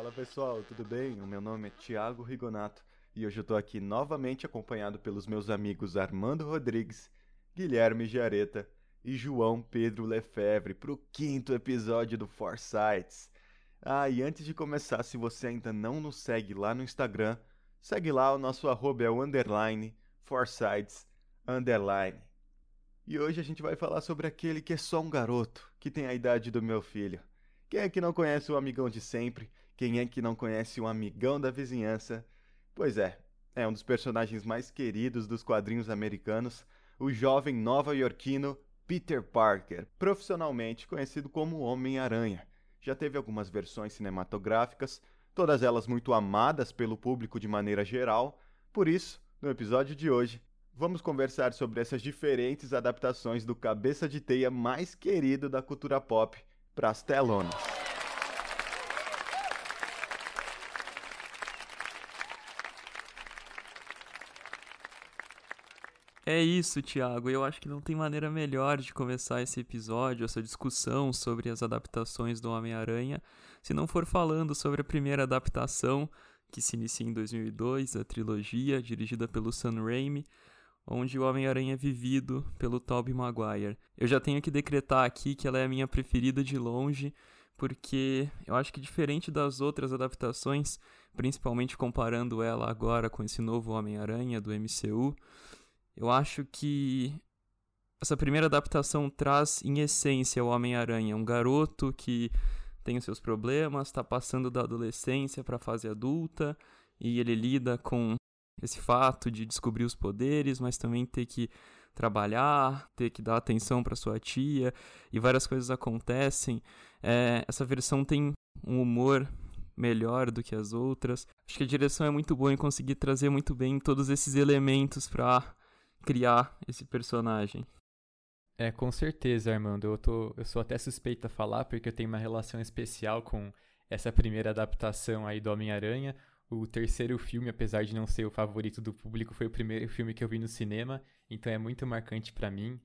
Fala pessoal, tudo bem? O meu nome é Thiago Rigonato e hoje eu tô aqui novamente acompanhado pelos meus amigos Armando Rodrigues, Guilherme Giareta e João Pedro Lefebvre para o quinto episódio do Foresights. Ah, e antes de começar, se você ainda não nos segue lá no Instagram, segue lá, o nosso arroba é o underline, Foresights, underline. E hoje a gente vai falar sobre aquele que é só um garoto, que tem a idade do meu filho. Quem é que não conhece o amigão de sempre? Quem é que não conhece o amigão da vizinhança? Pois é, é um dos personagens mais queridos dos quadrinhos americanos, o jovem nova-iorquino Peter Parker, profissionalmente conhecido como Homem-Aranha. Já teve algumas versões cinematográficas, todas elas muito amadas pelo público de maneira geral. Por isso, no episódio de hoje, vamos conversar sobre essas diferentes adaptações do cabeça de teia mais querido da cultura pop para as telonas. É isso, Thiago. Eu acho que não tem maneira melhor de começar esse episódio, essa discussão sobre as adaptações do Homem-Aranha, se não for falando sobre a primeira adaptação, que se inicia em 2002, a trilogia, dirigida pelo Sam Raimi, onde o Homem-Aranha é vivido pelo Tobey Maguire. Eu já tenho que decretar aqui que ela é a minha preferida de longe, porque eu acho que diferente das outras adaptações, principalmente comparando ela agora com esse novo Homem-Aranha do MCU, eu acho que essa primeira adaptação traz, em essência, o Homem-Aranha, um garoto que tem os seus problemas, está passando da adolescência para a fase adulta e ele lida com esse fato de descobrir os poderes, mas também ter que trabalhar, ter que dar atenção para sua tia e várias coisas acontecem. É, essa versão tem um humor melhor do que as outras. Acho que a direção é muito boa em conseguir trazer muito bem todos esses elementos para criar esse personagem. É, com certeza, Armando. Eu, tô, eu sou até suspeito a falar porque eu tenho uma relação especial com essa primeira adaptação aí do Homem-Aranha. O terceiro filme, apesar de não ser o favorito do público, foi o primeiro filme que eu vi no cinema, então é muito marcante para mim.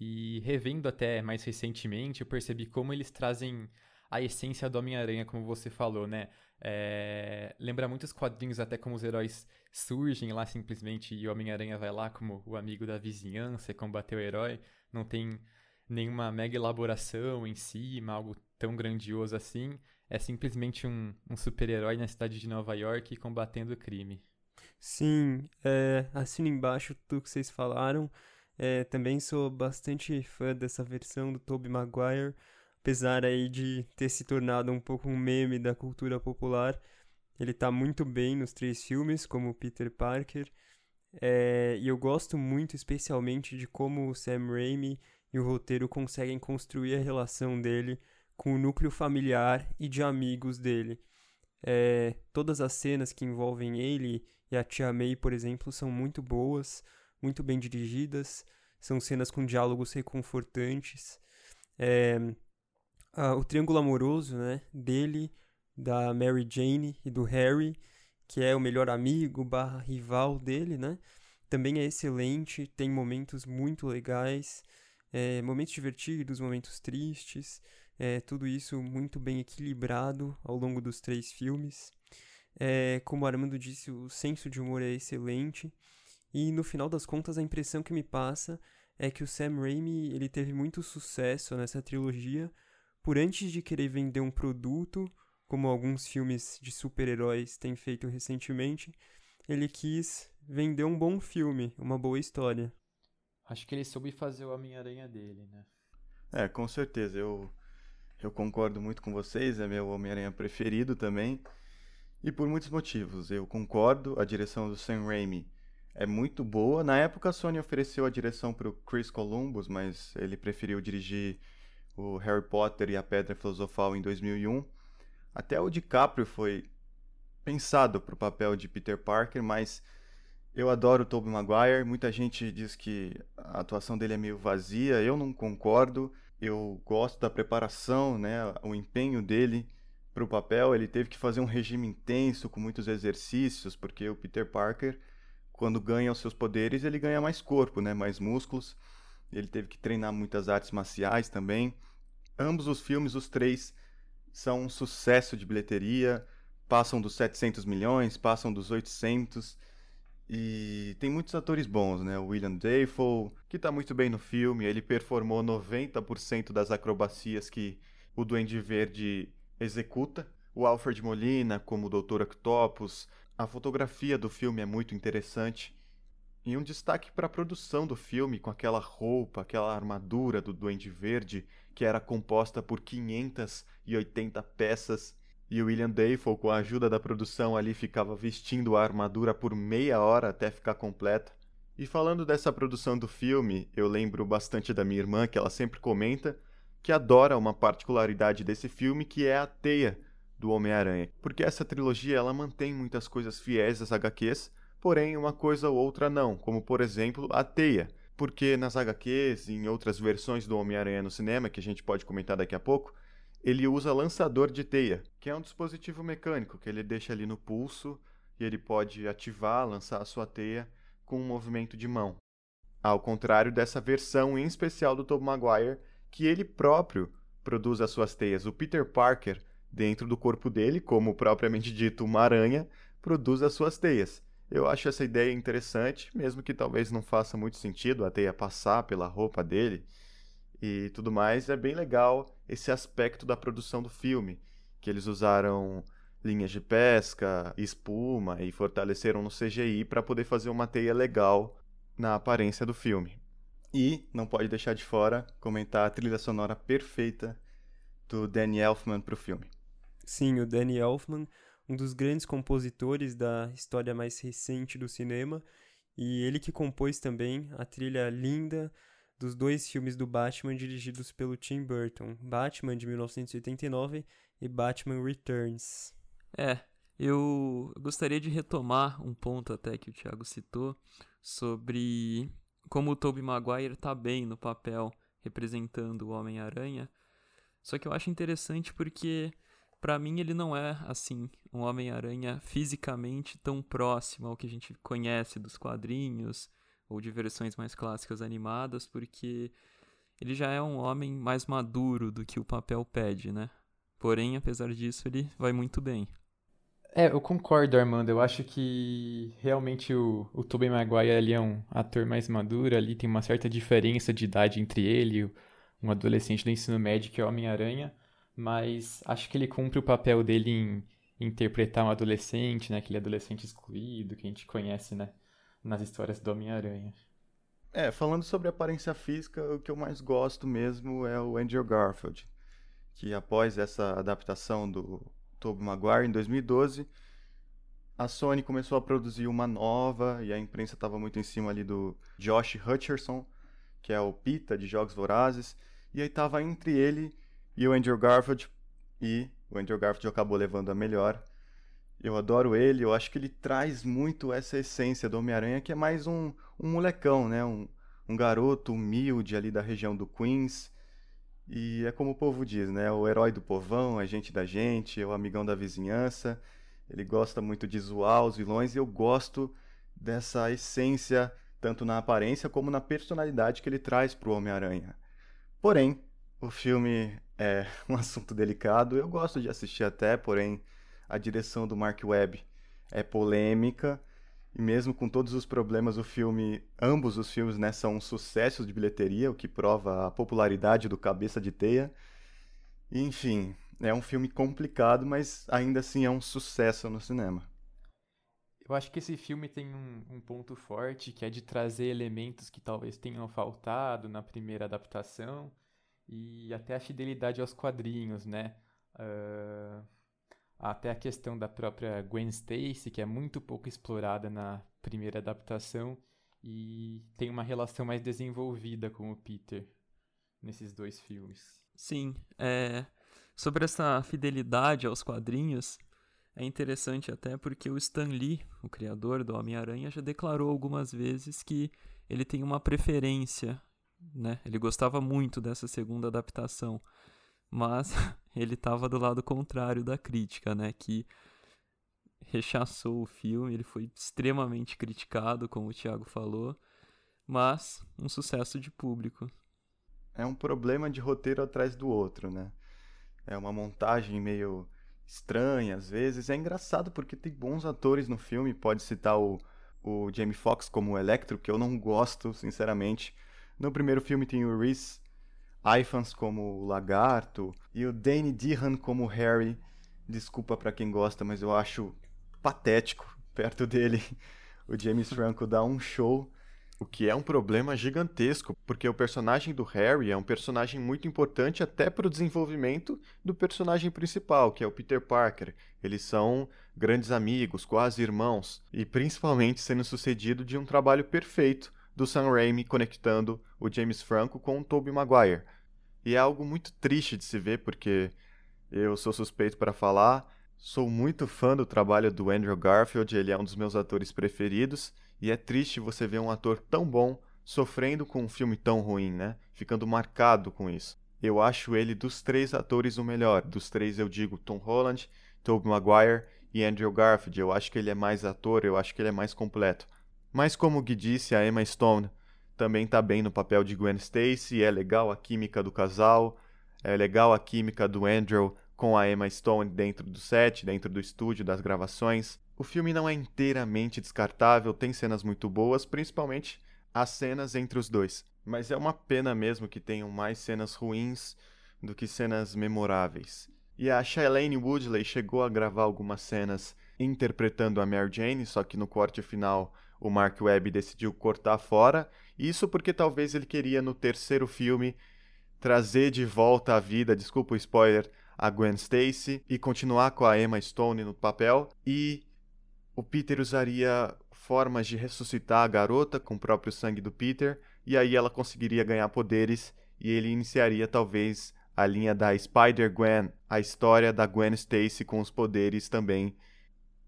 E revendo até mais recentemente, eu percebi como eles trazem a essência do Homem-Aranha, como você falou, né? É... Lembra muitos quadrinhos, até como os heróis surgem lá simplesmente e o Homem-Aranha vai lá como o amigo da vizinhança e combater o herói. Não tem nenhuma mega elaboração em cima, algo tão grandioso assim. É simplesmente um, um super-herói na cidade de Nova York combatendo o crime. Sim, é, assino embaixo tudo que vocês falaram. É, também sou bastante fã dessa versão do Tobey Maguire apesar aí de ter se tornado um pouco um meme da cultura popular, ele tá muito bem nos três filmes, como Peter Parker. É, e eu gosto muito, especialmente, de como o Sam Raimi e o roteiro conseguem construir a relação dele com o núcleo familiar e de amigos dele. É, todas as cenas que envolvem ele e a Tia May, por exemplo, são muito boas, muito bem dirigidas, são cenas com diálogos reconfortantes. É, o triângulo amoroso, né, dele, da Mary Jane e do Harry, que é o melhor amigo barra rival dele, né, também é excelente, tem momentos muito legais, é, momentos divertidos, momentos tristes, é, tudo isso muito bem equilibrado ao longo dos três filmes. É, como Armando disse, o senso de humor é excelente. E no final das contas, a impressão que me passa é que o Sam Raimi ele teve muito sucesso nessa trilogia por antes de querer vender um produto, como alguns filmes de super-heróis têm feito recentemente, ele quis vender um bom filme, uma boa história. Acho que ele soube fazer o Homem-Aranha dele, né? É, com certeza. Eu, eu concordo muito com vocês, é meu Homem-Aranha preferido também. E por muitos motivos. Eu concordo, a direção do Sam Raimi é muito boa. Na época a Sony ofereceu a direção para o Chris Columbus, mas ele preferiu dirigir o Harry Potter e a Pedra Filosofal em 2001. Até o DiCaprio foi pensado para o papel de Peter Parker, mas eu adoro o Tobey Maguire. Muita gente diz que a atuação dele é meio vazia. Eu não concordo. Eu gosto da preparação, né, o empenho dele para o papel. Ele teve que fazer um regime intenso com muitos exercícios, porque o Peter Parker, quando ganha os seus poderes, ele ganha mais corpo, né, mais músculos. Ele teve que treinar muitas artes marciais também. Ambos os filmes, os três, são um sucesso de bilheteria. passam dos 700 milhões, passam dos 800. E tem muitos atores bons, né? O William Dafoe, que tá muito bem no filme, ele performou 90% das acrobacias que o Duende Verde executa. O Alfred Molina como o Dr. Octopus. A fotografia do filme é muito interessante. E um destaque para a produção do filme, com aquela roupa, aquela armadura do Duende Verde, que era composta por 580 peças. E o William Dafoe, com a ajuda da produção ali, ficava vestindo a armadura por meia hora até ficar completa. E falando dessa produção do filme, eu lembro bastante da minha irmã, que ela sempre comenta que adora uma particularidade desse filme, que é a teia do Homem-Aranha. Porque essa trilogia ela mantém muitas coisas fiéis às HQs, porém uma coisa ou outra não, como por exemplo a teia. Porque nas HQs e em outras versões do Homem-Aranha no cinema, que a gente pode comentar daqui a pouco, ele usa lançador de teia, que é um dispositivo mecânico que ele deixa ali no pulso e ele pode ativar, lançar a sua teia com um movimento de mão. Ao contrário dessa versão em especial do Tobey Maguire, que ele próprio produz as suas teias. O Peter Parker dentro do corpo dele, como propriamente dito uma aranha, produz as suas teias. Eu acho essa ideia interessante, mesmo que talvez não faça muito sentido a teia passar pela roupa dele e tudo mais. É bem legal esse aspecto da produção do filme, que eles usaram linhas de pesca, espuma e fortaleceram no CGI para poder fazer uma teia legal na aparência do filme. E não pode deixar de fora comentar a trilha sonora perfeita do Danny Elfman para o filme. Sim, o Danny Elfman, um dos grandes compositores da história mais recente do cinema, e ele que compôs também a trilha linda dos dois filmes do Batman dirigidos pelo Tim Burton, Batman de 1989 e Batman Returns. É, eu gostaria de retomar um ponto até que o Thiago citou sobre como o Tobey Maguire está bem no papel representando o Homem-Aranha. Só que eu acho interessante porque para mim ele não é assim um Homem-Aranha fisicamente tão próximo ao que a gente conhece dos quadrinhos ou de versões mais clássicas animadas, porque ele já é um homem mais maduro do que o papel pede, né? Porém, apesar disso, ele vai muito bem. É, eu concordo, Armando. Eu acho que realmente o, o Tobey Maguire ali é um ator mais maduro, ali tem uma certa diferença de idade entre ele, um adolescente do ensino médio que é Homem-Aranha mas acho que ele cumpre o papel dele em, interpretar um adolescente, né? Aquele adolescente excluído que a gente conhece, né? Nas histórias do Homem-Aranha. É, falando sobre aparência física, o que eu mais gosto mesmo é o Andrew Garfield, que após essa adaptação do Tobey Maguire em 2012, a Sony começou a produzir uma nova e a imprensa estava muito em cima ali do Josh Hutcherson, que é o Pita de Jogos Vorazes, e aí estava entre ele e o Andrew Garfield, e o Andrew Garfield acabou levando a melhor. Eu adoro ele, eu acho que ele traz muito essa essência do Homem-Aranha, que é mais um, um molecão, né? Um, um garoto humilde ali da região do Queens. E é como o povo diz, né? O herói do povão, a gente da gente, é o amigão da vizinhança. Ele gosta muito de zoar os vilões e eu gosto dessa essência, tanto na aparência como na personalidade que ele traz para o Homem-Aranha. Porém, o filme é um assunto delicado. Eu gosto de assistir até, porém a direção do Mark Webb é polêmica. E mesmo com todos os problemas, o filme, ambos os filmes, né, são sucessos de bilheteria, o que prova a popularidade do Cabeça de Teia. Enfim, é um filme complicado, mas ainda assim é um sucesso no cinema. Eu acho que esse filme tem um, um, ponto forte, que é de trazer elementos que talvez tenham faltado na primeira adaptação e até a fidelidade aos quadrinhos, né? Uh, até a questão da própria Gwen Stacy, que é muito pouco explorada na primeira adaptação e tem uma relação mais desenvolvida com o Peter nesses dois filmes. Sim, é... sobre essa fidelidade aos quadrinhos, é interessante até porque o Stan Lee, o criador do Homem-Aranha, já declarou algumas vezes que ele tem uma preferência né? Ele gostava muito dessa segunda adaptação, mas ele estava do lado contrário da crítica, né? Que rechaçou o filme, ele foi extremamente criticado, como o Thiago falou, mas um sucesso de público. É um problema de roteiro atrás do outro, né? É uma montagem meio estranha às vezes. É engraçado porque tem bons atores no filme, pode citar o, o Jamie Foxx como o Electro, que eu não gosto, sinceramente. No primeiro filme tem o Reese Ifans como o Lagarto e o Danny Dehan como Harry. Desculpa para quem gosta, mas eu acho patético perto dele. O James Franco dá um show o que é um problema gigantesco, porque o personagem do Harry é um personagem muito importante até para o desenvolvimento do personagem principal, que é o Peter Parker. Eles são grandes amigos, quase irmãos, e principalmente sendo sucedido de um trabalho perfeito do Sam Raimi conectando o James Franco com o Tobey Maguire. E é algo muito triste de se ver, porque eu sou suspeito para falar, sou muito fã do trabalho do Andrew Garfield, ele é um dos meus atores preferidos, e é triste você ver um ator tão bom sofrendo com um filme tão ruim, né? Ficando marcado com isso. Eu acho ele dos três atores o melhor. Dos três eu digo Tom Holland, Tobey Maguire e Andrew Garfield. Eu acho que ele é mais ator, eu acho que ele é mais completo. Mas como Gui disse, a Emma Stone também está bem no papel de Gwen Stacy, é legal a química do casal, é legal a química do Andrew com a Emma Stone dentro do set, dentro do estúdio das gravações. O filme não é inteiramente descartável, tem cenas muito boas, principalmente as cenas entre os dois. Mas é uma pena mesmo que tenham mais cenas ruins do que cenas memoráveis. E a Shailene Woodley chegou a gravar algumas cenas interpretando a Mary Jane, só que no corte final o Mark Webb decidiu cortar fora. Isso porque talvez ele queria no terceiro filme trazer de volta à vida, desculpa o spoiler, a Gwen Stacy e continuar com a Emma Stone no papel e o Peter usaria formas de ressuscitar a garota com o próprio sangue do Peter, e aí ela conseguiria ganhar poderes e ele iniciaria talvez a linha da Spider-Gwen, a história da Gwen Stacy com os poderes também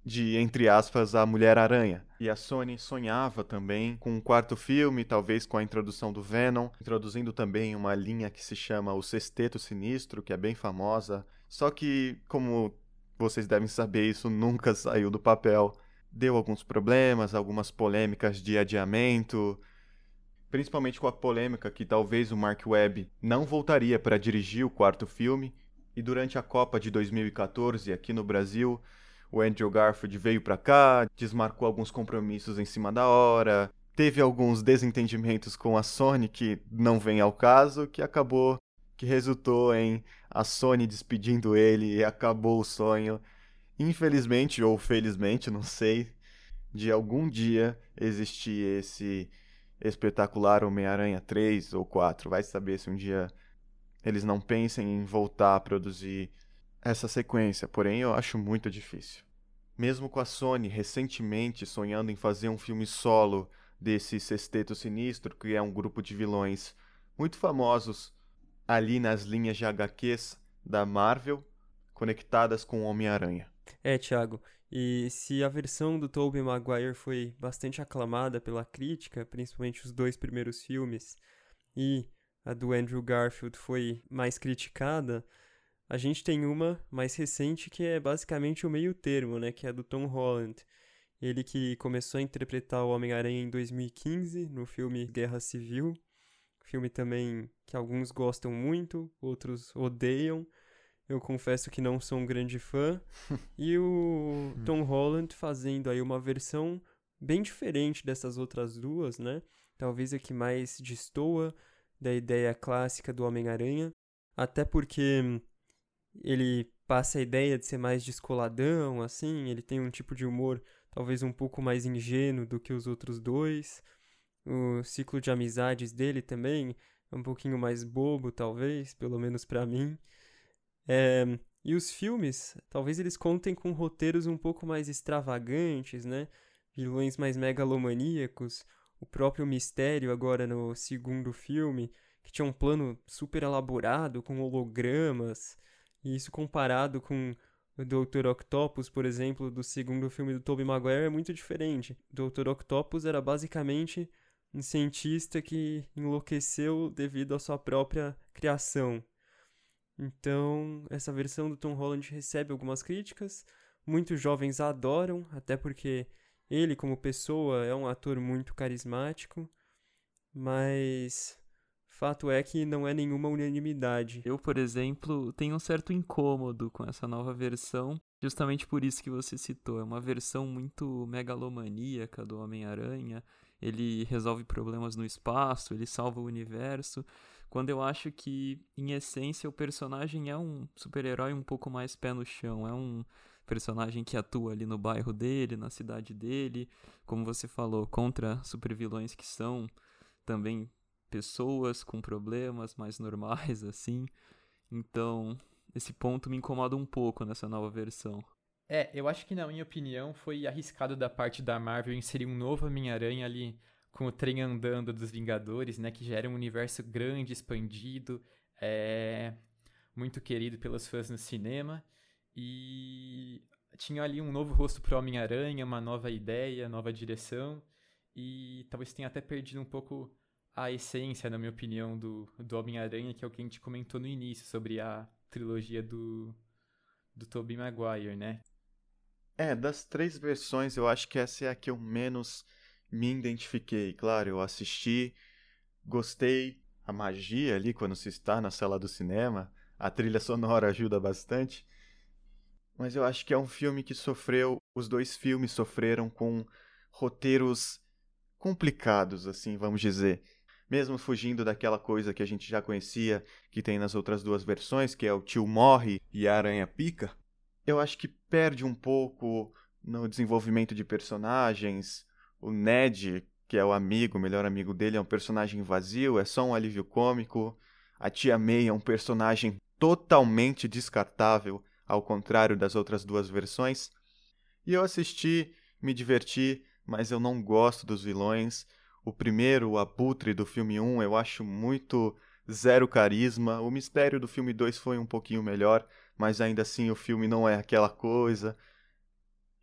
de, entre aspas, a Mulher-Aranha. E a Sony sonhava também com um quarto filme, talvez com a introdução do Venom, introduzindo também uma linha que se chama O Sexteto Sinistro, que é bem famosa. Só que, como vocês devem saber, isso nunca saiu do papel. Deu alguns problemas, algumas polêmicas de adiamento, principalmente com a polêmica que talvez o Mark Webb não voltaria para dirigir o quarto filme. E durante a Copa de 2014 aqui no Brasil, o Andrew Garfield veio para cá, desmarcou alguns compromissos em cima da hora, teve alguns desentendimentos com a Sony que não vem ao caso, que acabou que resultou em a Sony despedindo ele e acabou o sonho. Infelizmente ou felizmente, não sei, de algum dia existir esse espetacular Homem-Aranha 3 ou 4. Vai saber se um dia eles não pensem em voltar a produzir essa sequência, porém eu acho muito difícil. Mesmo com a Sony recentemente sonhando em fazer um filme solo desse Sexteto Sinistro, que é um grupo de vilões muito famosos ali nas linhas de HQs da Marvel conectadas com Homem-Aranha. É, Thiago. E se a versão do Tobey Maguire foi bastante aclamada pela crítica, principalmente os dois primeiros filmes, e a do Andrew Garfield foi mais criticada, a gente tem uma mais recente que é basicamente o meio termo, né, que é a do Tom Holland. Ele que começou a interpretar o Homem-Aranha em 2015 no filme Guerra Civil, Filme também que alguns gostam muito, outros odeiam. Eu confesso que não sou um grande fã. e o Tom Holland fazendo aí uma versão bem diferente dessas outras duas, né? Talvez a que mais destoa da ideia clássica do Homem-Aranha. Até porque ele passa a ideia de ser mais descoladão, assim. Ele tem um tipo de humor talvez um pouco mais ingênuo do que os outros dois. O ciclo de amizades dele também é um pouquinho mais bobo, talvez, pelo menos para mim. É, e os filmes, talvez eles contem com roteiros um pouco mais extravagantes, né? Vilões mais megalomaníacos. O próprio Mistério, agora no segundo filme, que tinha um plano super elaborado, com hologramas. E isso comparado com o Dr. Octopus, por exemplo, do segundo filme do Tobey Maguire, é muito diferente. O Dr. Octopus era basicamente um cientista que enlouqueceu devido à sua própria criação. Então, essa versão do Tom Holland recebe algumas críticas, muitos jovens adoram, até porque ele, como pessoa, é um ator muito carismático, mas fato é que não é nenhuma unanimidade. Eu, por exemplo, tenho um certo incômodo com essa nova versão, justamente por isso que você citou. É uma versão muito megalomaníaca do Homem-Aranha. Ele resolve problemas no espaço, ele salva o universo. Quando eu acho que, em essência, o personagem é um super-herói um pouco mais pé no chão. É um personagem que atua ali no bairro dele, na cidade dele, como você falou, contra supervilões que são também pessoas com problemas mais normais, assim. Então, esse ponto me incomoda um pouco nessa nova versão. É, eu acho que, na minha opinião, foi arriscado da parte da Marvel inserir um novo Homem-Aranha ali com o trem andando dos Vingadores, né? Que já era um universo grande, expandido, é, muito querido pelos fãs no cinema. E tinha ali um novo rosto pro Homem-Aranha, uma nova ideia, nova direção. E talvez tenha até perdido um pouco a essência, na minha opinião, do, do Homem-Aranha, que é o que a gente comentou no início, sobre a trilogia do, do Tobey Maguire, né? É, das três versões, eu acho que essa é a que eu menos me identifiquei. Claro, eu assisti, gostei, a magia ali quando se está na sala do cinema, a trilha sonora ajuda bastante. Mas eu acho que é um filme que sofreu, os dois filmes sofreram com roteiros complicados, assim, vamos dizer mesmo fugindo daquela coisa que a gente já conhecia, que tem nas outras duas versões, que é o tio morre e a aranha pica, eu acho que perde um pouco no desenvolvimento de personagens. O Ned, que é o amigo, o melhor amigo dele, é um personagem vazio, é só um alívio cômico. A tia May é um personagem totalmente descartável, ao contrário das outras duas versões. E eu assisti, me diverti, mas eu não gosto dos vilões. O primeiro, o Abutre do filme 1, eu acho muito zero carisma. O mistério do filme 2 foi um pouquinho melhor, mas ainda assim o filme não é aquela coisa.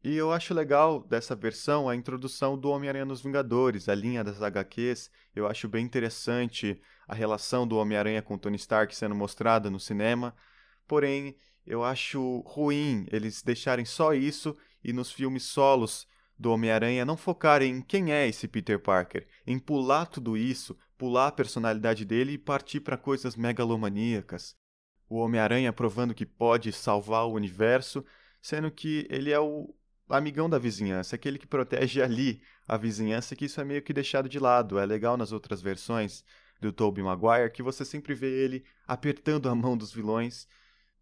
E eu acho legal dessa versão a introdução do Homem-Aranha nos Vingadores, a linha das HQs. Eu acho bem interessante a relação do Homem-Aranha com Tony Stark sendo mostrada no cinema. Porém, eu acho ruim eles deixarem só isso e nos filmes solos do Homem-Aranha não focar em quem é esse Peter Parker, em pular tudo isso, pular a personalidade dele e partir para coisas megalomaníacas. O Homem-Aranha provando que pode salvar o universo, sendo que ele é o amigão da vizinhança, aquele que protege ali a vizinhança, que isso é meio que deixado de lado. É legal nas outras versões do Tobey Maguire que você sempre vê ele apertando a mão dos vilões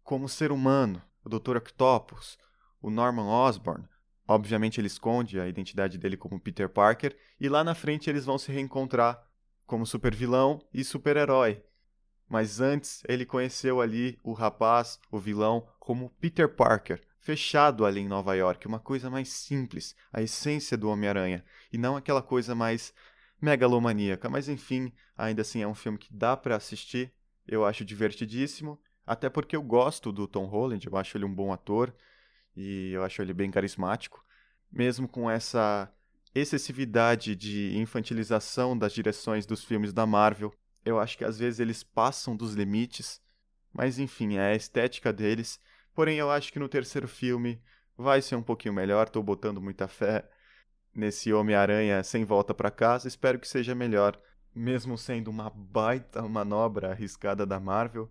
como ser humano, o Dr. Octopus, o Norman Osborn, Obviamente ele esconde a identidade dele como Peter Parker e lá na frente eles vão se reencontrar como supervilão e super-herói. Mas antes ele conheceu ali o rapaz, o vilão, como Peter Parker, fechado ali em Nova York, uma coisa mais simples, a essência do Homem-Aranha, e não aquela coisa mais megalomaníaca. Mas enfim, ainda assim é um filme que dá para assistir, eu acho divertidíssimo, até porque eu gosto do Tom Holland, eu acho ele um bom ator e eu acho ele bem carismático, mesmo com essa excessividade de infantilização das direções dos filmes da Marvel. Eu acho que às vezes eles passam dos limites, mas enfim, é a estética deles. Porém, eu acho que no terceiro filme vai ser um pouquinho melhor. Estou botando muita fé nesse Homem-Aranha sem volta para casa. Espero que seja melhor, mesmo sendo uma baita manobra arriscada da Marvel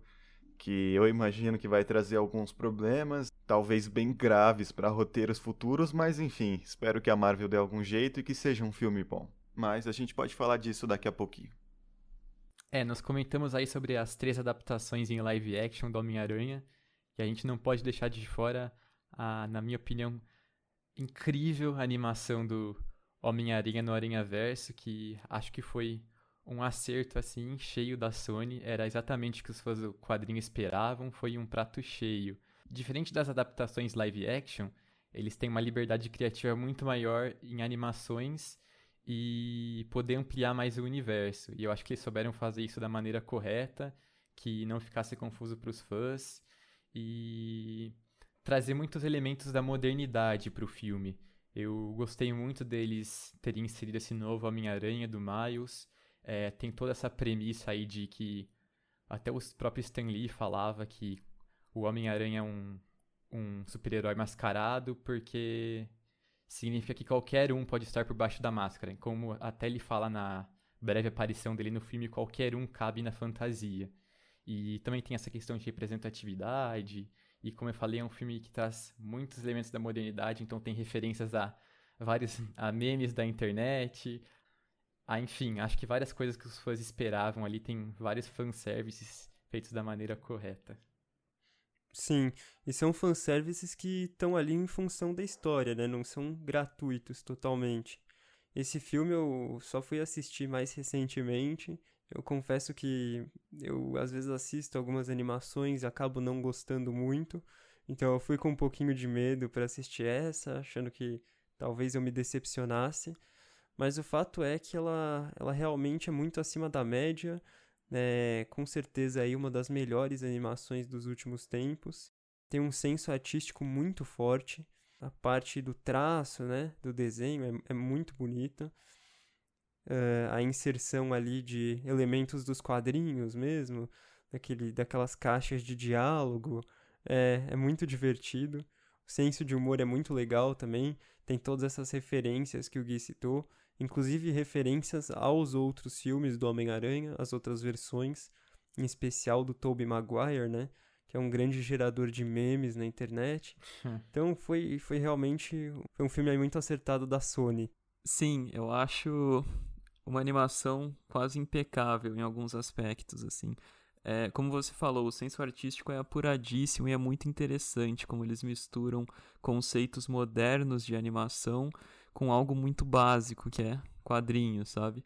que eu imagino que vai trazer alguns problemas, talvez bem graves para roteiros futuros, mas enfim, espero que a Marvel dê algum jeito e que seja um filme bom. Mas a gente pode falar disso daqui a pouquinho. É, nós comentamos aí sobre as três adaptações em live action do Homem-Aranha, e a gente não pode deixar de fora a, na minha opinião, incrível animação do Homem-Aranha no Aranha Verso, que acho que foi um acerto assim cheio da Sony, era exatamente o que os fãs do quadrinho esperavam, foi um prato cheio. Diferente das adaptações live action, eles têm uma liberdade criativa muito maior em animações e poder ampliar mais o universo. E eu acho que eles souberam fazer isso da maneira correta, que não ficasse confuso para os fãs e trazer muitos elementos da modernidade para o filme. Eu gostei muito deles terem inserido esse novo Homem-Aranha do Miles é, tem toda essa premissa aí de que até o próprio Stan Lee falava que o Homem-Aranha é um, um super-herói mascarado porque significa que qualquer um pode estar por baixo da máscara. Como até ele fala na breve aparição dele no filme, qualquer um cabe na fantasia. E também tem essa questão de representatividade. E como eu falei, é um filme que traz muitos elementos da modernidade, então tem referências a vários a memes da internet. A, enfim, acho que várias coisas que os fãs esperavam ali, tem vários fanservices feitos da maneira correta. Sim, e são fanservices que estão ali em função da história, né? Não são gratuitos totalmente. Esse filme eu só fui assistir mais recentemente. Eu confesso que eu às vezes assisto algumas animações e acabo não gostando muito. Então eu fui com um pouquinho de medo para assistir essa, achando que talvez eu me decepcionasse. Mas o fato é que ela, ela realmente é muito acima da média é com certeza aí uma das melhores animações dos últimos tempos. Tem um senso artístico muito forte. A parte do traço, né, do desenho é, é muito bonita. Uh, a inserção ali de elementos dos quadrinhos mesmo, daquele, daquelas caixas de diálogo, é, é muito divertido. O senso de humor é muito legal também. Tem todas essas referências que o Gui citou inclusive referências aos outros filmes do Homem-Aranha, as outras versões, em especial do Tobey Maguire, né? Que é um grande gerador de memes na internet. Hum. então foi, foi realmente foi um filme muito acertado da Sony. Sim, eu acho uma animação quase impecável em alguns aspectos, assim. É, como você falou, o senso artístico é apuradíssimo e é muito interessante como eles misturam conceitos modernos de animação com algo muito básico, que é quadrinho, sabe?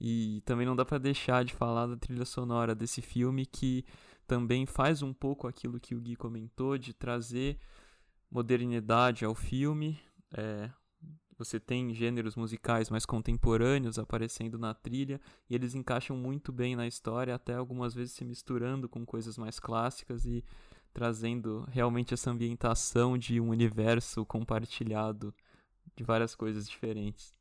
E também não dá para deixar de falar da trilha sonora desse filme que também faz um pouco aquilo que o Gui comentou de trazer modernidade ao filme. É, você tem gêneros musicais mais contemporâneos aparecendo na trilha e eles encaixam muito bem na história, até algumas vezes se misturando com coisas mais clássicas e trazendo realmente essa ambientação de um universo compartilhado de várias coisas diferentes.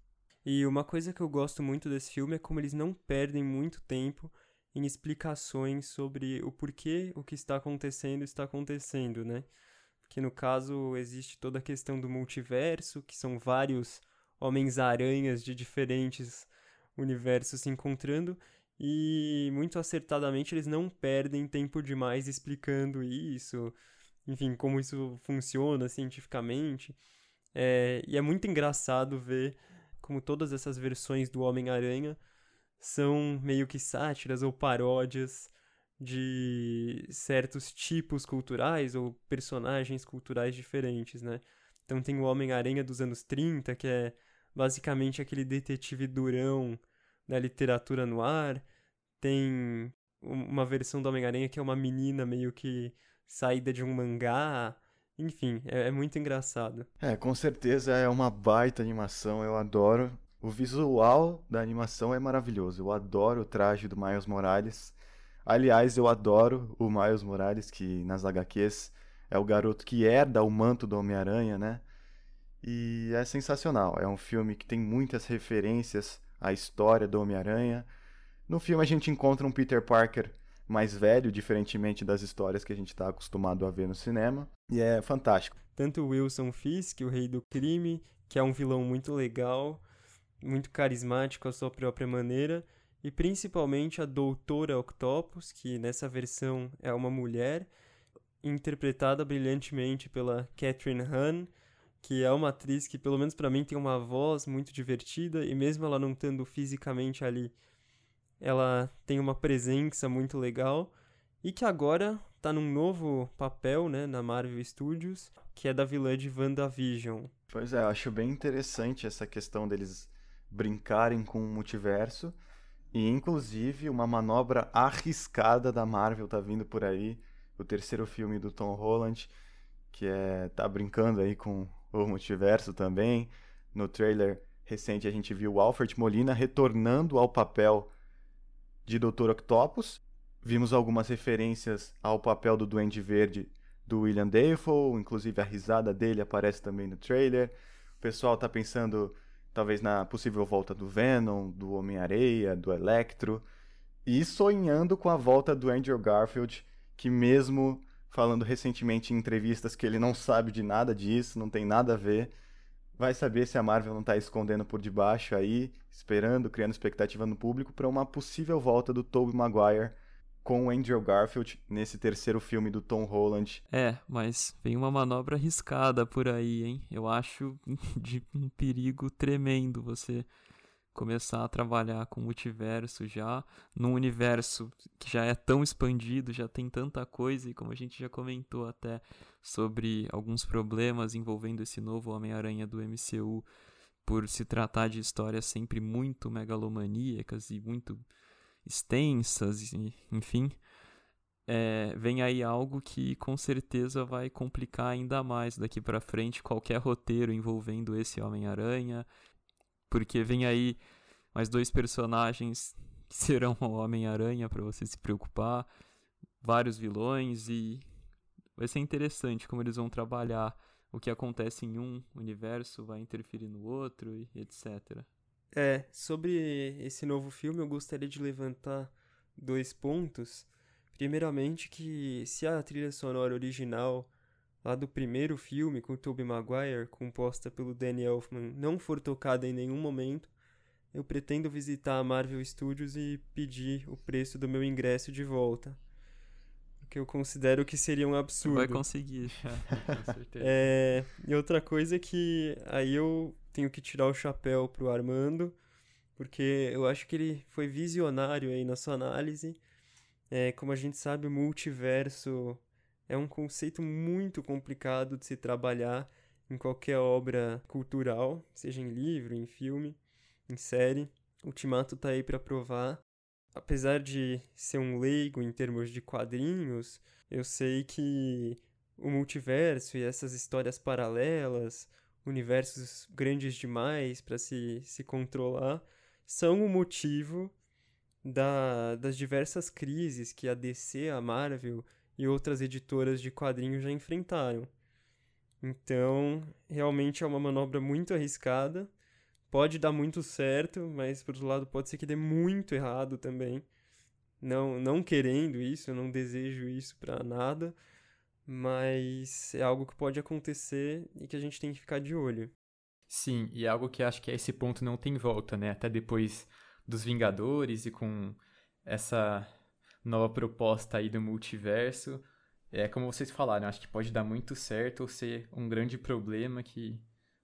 E uma coisa que eu gosto muito desse filme é como eles não perdem muito tempo em explicações sobre o porquê o que está acontecendo está acontecendo, né? Que no caso existe toda a questão do multiverso, que são vários homens-aranhas de diferentes universos se encontrando, e muito acertadamente eles não perdem tempo demais explicando isso, enfim, como isso funciona cientificamente. É, e é muito engraçado ver como todas essas versões do Homem-Aranha são meio que sátiras ou paródias de certos tipos culturais ou personagens culturais diferentes, né? Então tem o Homem-Aranha dos anos 30, que é basicamente aquele detetive durão da literatura no ar. Tem uma versão do Homem-Aranha que é uma menina meio que saída de um mangá. Enfim, é, é, muito engraçado. É, com certeza é uma baita animação, eu adoro. O visual da animação é maravilhoso. Eu adoro o traje do Miles Morales. Aliás, eu adoro o Miles Morales, que nas HQs é o garoto que herda o manto do Homem-Aranha, né? E é sensacional. É um filme que tem muitas referências à história do Homem-Aranha. No filme a gente encontra um Peter Parker mais velho, diferentemente das histórias que a gente está acostumado a ver no cinema. E é fantástico. Tanto Wilson Fisk, o rei do crime, que é um vilão muito legal, muito carismático à sua própria maneira, e principalmente a Doutora Octopus, que nessa versão é uma mulher, interpretada brilhantemente pela Catherine Hahn, que é uma atriz que, pelo menos para mim, tem uma voz muito divertida, e mesmo ela não estando fisicamente ali ela tem uma presença muito legal e que agora tá num novo papel, né, na Marvel Studios, que é da vilã de WandaVision. Pois é, acho bem interessante essa questão deles brincarem com o multiverso e inclusive uma manobra arriscada da Marvel tá vindo por aí, o terceiro filme do Tom Holland, que é tá brincando aí com o multiverso também. No trailer recente a gente viu o Alfred Molina retornando ao papel de Dr. Octopus. Vimos algumas referências ao papel do Duende Verde do William Dafoe, inclusive a risada dele aparece também no trailer. O pessoal está pensando talvez na possível volta do Venom, do Homem-Areia, do Electro, e sonhando com a volta do Andrew Garfield, que mesmo falando recentemente em entrevistas que ele não sabe de nada disso, não tem nada a ver, Vai saber se a Marvel não tá escondendo por debaixo aí, esperando, criando expectativa no público para uma possível volta do Tobey Maguire com o Andrew Garfield nesse terceiro filme do Tom Holland. É, mas vem uma manobra arriscada por aí, hein? Eu acho de um perigo tremendo você começar a trabalhar com multiverso já, num universo que já é tão expandido, já tem tanta coisa, e como a gente já comentou até sobre alguns problemas envolvendo esse novo Homem-Aranha do MCU, por se tratar de histórias sempre muito megalomaníacas e muito extensas, enfim, é, vem aí algo que com certeza vai complicar ainda mais daqui para frente qualquer roteiro envolvendo esse Homem-Aranha, porque vem aí mais dois personagens que serão o Homem-Aranha para você se preocupar, vários vilões e vai ser interessante como eles vão trabalhar o que acontece em um universo vai interferir no outro e etc. É, sobre esse novo filme, eu gostaria de levantar dois pontos. Primeiramente, que se a trilha sonora original lá do primeiro filme com o Tobey Maguire, composta pelo Danny Elfman, não for tocada em nenhum momento, eu pretendo visitar a Marvel Studios e pedir o preço do meu ingresso de volta. O que eu considero que seria um absurdo. Vai conseguir, com certeza. É, e outra coisa é que aí eu tenho que tirar o chapéu pro Armando, porque eu acho que ele foi visionário aí na sua análise. É, como a gente sabe, o multiverso é um conceito muito complicado de se trabalhar em qualquer obra cultural, seja em livro, em filme, em série. Ultimato tá aí para provar. Apesar de ser um leigo em termos de quadrinhos, eu sei que o multiverso e essas histórias paralelas, universos grandes demais para se, se controlar, são o motivo da, das diversas crises que a DC, a Marvel e outras editoras de quadrinhos já enfrentaram. Então, realmente é uma manobra muito arriscada. Pode dar muito certo, mas por outro lado pode ser que dê muito errado também. Não, não querendo isso, eu não desejo isso para nada, mas é algo que pode acontecer e que a gente tem que ficar de olho. Sim, e é algo que acho que a esse ponto não tem volta, né? Até depois dos Vingadores e com essa nova proposta aí do multiverso. É como vocês falaram, acho que pode dar muito certo ou ser um grande problema que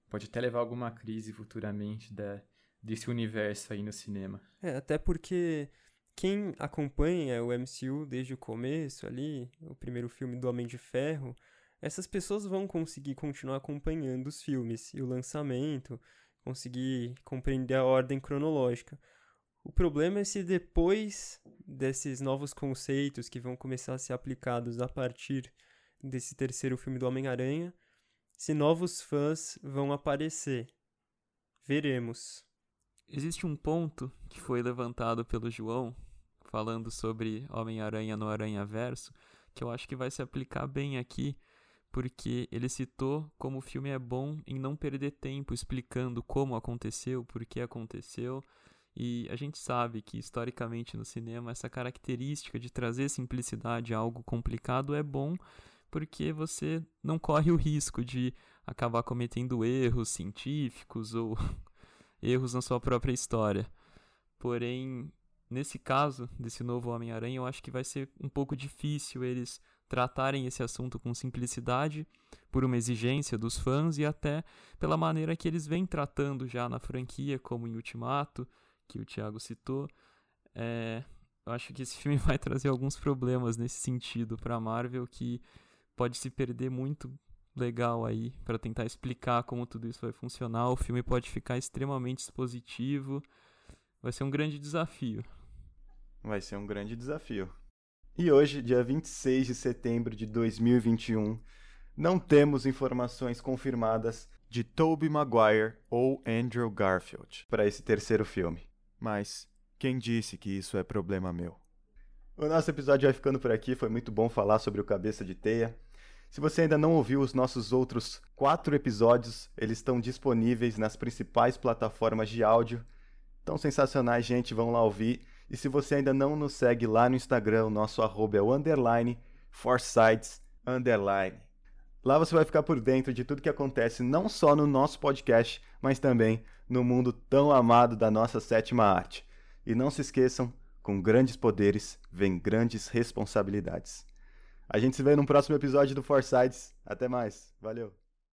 pode até levar a alguma crise futuramente da, desse universo aí no cinema. É, até porque quem acompanha o MCU desde o começo ali, o primeiro filme do Homem de Ferro, essas pessoas vão conseguir continuar acompanhando os filmes e o lançamento, conseguir compreender a ordem cronológica. O problema é se depois desses novos conceitos que vão começar a ser aplicados a partir desse terceiro filme do Homem-Aranha, se novos fãs vão aparecer. Veremos. Existe um ponto que foi levantado pelo João falando sobre Homem-Aranha no Aranha-Verso, que eu acho que vai se aplicar bem aqui, porque ele citou como o filme é bom em não perder tempo explicando como aconteceu, por que aconteceu, e a gente sabe que historicamente no cinema essa característica de trazer simplicidade a algo complicado é bom, porque você não corre o risco de acabar cometendo erros científicos ou erros na sua própria história. Porém, nesse caso desse novo Homem-Aranha, eu acho que vai ser um pouco difícil eles tratarem esse assunto com simplicidade, por uma exigência dos fãs e até pela maneira que eles vêm tratando já na franquia, como em Ultimato, que o Thiago citou. É, eu acho que esse filme vai trazer alguns problemas nesse sentido para a Marvel que pode se perder muito legal aí para tentar explicar como tudo isso vai funcionar. O filme pode ficar extremamente expositivo. Vai ser um grande desafio. Vai ser um grande desafio. E hoje, dia 26 de setembro de 2021, não temos informações confirmadas de Tobey Maguire ou Andrew Garfield para esse terceiro filme. Mas quem disse que isso é problema meu? O nosso episódio vai ficando por aqui, foi muito bom falar sobre o Cabeça de Teia. Se você ainda não ouviu os nossos outros quatro episódios, eles estão disponíveis nas principais plataformas de áudio. Tão sensacionais, gente, vão lá ouvir. E se você ainda não nos segue lá no Instagram, o nosso arroba é o underline, forsights, underline. Lá você vai ficar por dentro de tudo que acontece não só no nosso podcast, mas também no mundo tão amado da nossa sétima arte. E não se esqueçam, com grandes poderes vem grandes responsabilidades. A gente se vê no próximo episódio do Forsights. Até mais. Valeu.